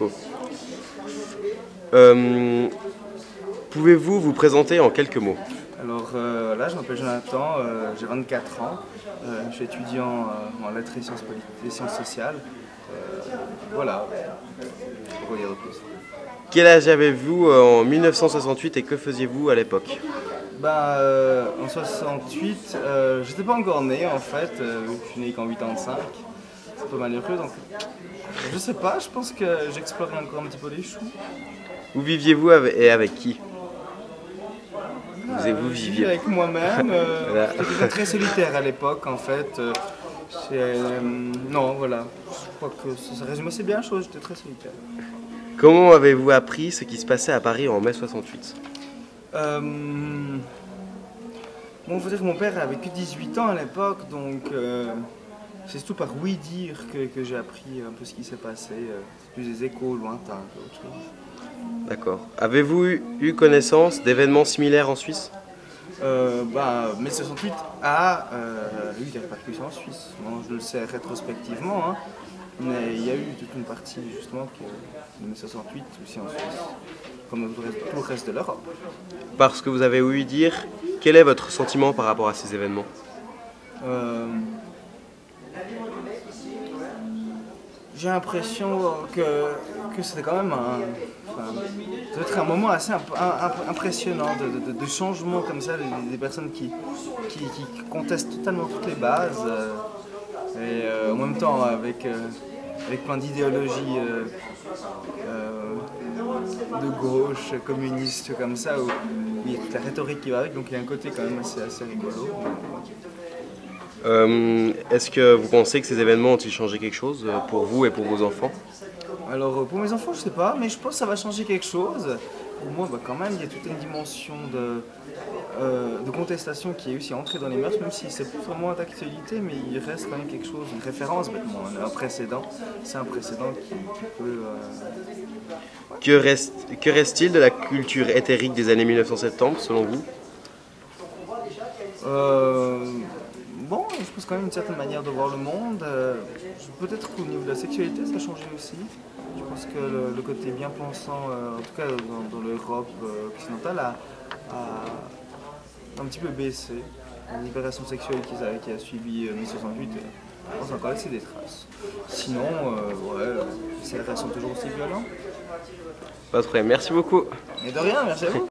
Oh. Euh, Pouvez-vous vous présenter en quelques mots? Alors euh, là, je m'appelle Jonathan, euh, j'ai 24 ans, je suis étudiant en lettres et sciences, politiques et sciences sociales. Voilà, pour dire de plus. Quel âge avez-vous en 1968 et que faisiez-vous à l'époque? Ben, en 68, euh, j'étais pas encore né en fait, je suis né qu'en 85. C'est peu malheureux donc. Je sais pas, je pense que j'explorais encore un petit peu les choux. Où viviez-vous avec- et avec qui? Vous, Euh, vous je viviez avec moi-même. euh, Voilà. J'étais très solitaire à l'époque, en fait. euh, c'est, euh, non, voilà. Je crois que ça, ça résume assez bien la chose. J'étais très solitaire. Comment avez-vous appris ce qui se passait à Paris en mai 68 Euh, bon, faut dire que mon père avait que 18 ans à l'époque, donc euh, c'est surtout par oui dire que, que j'ai appris un peu ce qui s'est passé. euh, plus des échos lointains qu'autre chose. D'accord. Avez-vous eu, eu connaissance d'événements similaires en Suisse? Euh, bah, mai 68 a euh, eu des répercussions en Suisse. Bon, je le sais rétrospectivement, hein, mais il y a eu toute une partie justement que, de mai 68 aussi en Suisse, comme dans tout le reste, tout le reste de l'Europe. Parce que vous avez ouï dire, quel est votre sentiment par rapport à ces événements? Euh, J'ai l'impression que, que c'était quand même un, un moment assez impressionnant de, changement comme ça, des, personnes qui, qui, contestent totalement toutes les bases euh, et euh, en même temps avec, euh, avec plein d'idéologies de gauche, communistes comme ça, où il y a toute la rhétorique qui va avec, donc il y a un côté quand même assez, assez rigolo. Euh, Est-ce que vous pensez que ces événements ont-ils changé quelque chose euh, pour vous et pour vos enfants? Alors euh, pour mes enfants, je sais pas, mais je pense que ça va changer quelque chose. Pour moi, bah, quand même, il y a toute une dimension de, euh, de contestation qui est aussi entrée dans les mœurs, même si c'est plus vraiment d'actualité, mais il reste quand même quelque chose, une référence, bêtement, un précédent. C'est un précédent qui, qui peut. euh, Que reste- que reste-t-il de la culture éthérique des années 1970 selon vous? Euh, bon, je pense quand même une certaine manière de voir le monde. Euh, Peut-être qu'au niveau de la sexualité, ça a changé aussi. Je pense que le, le côté bien pensant, euh, en tout cas dans, dans l'Europe euh, occidentale, a, a un petit peu baissé. La libération sexuelle qui a, qui a suivi euh, mai 68, euh, je pense encore laisser des traces. Sinon, euh, ouais, ces sont toujours aussi violents. Pas de problème. Merci beaucoup. Mais de rien, merci à vous.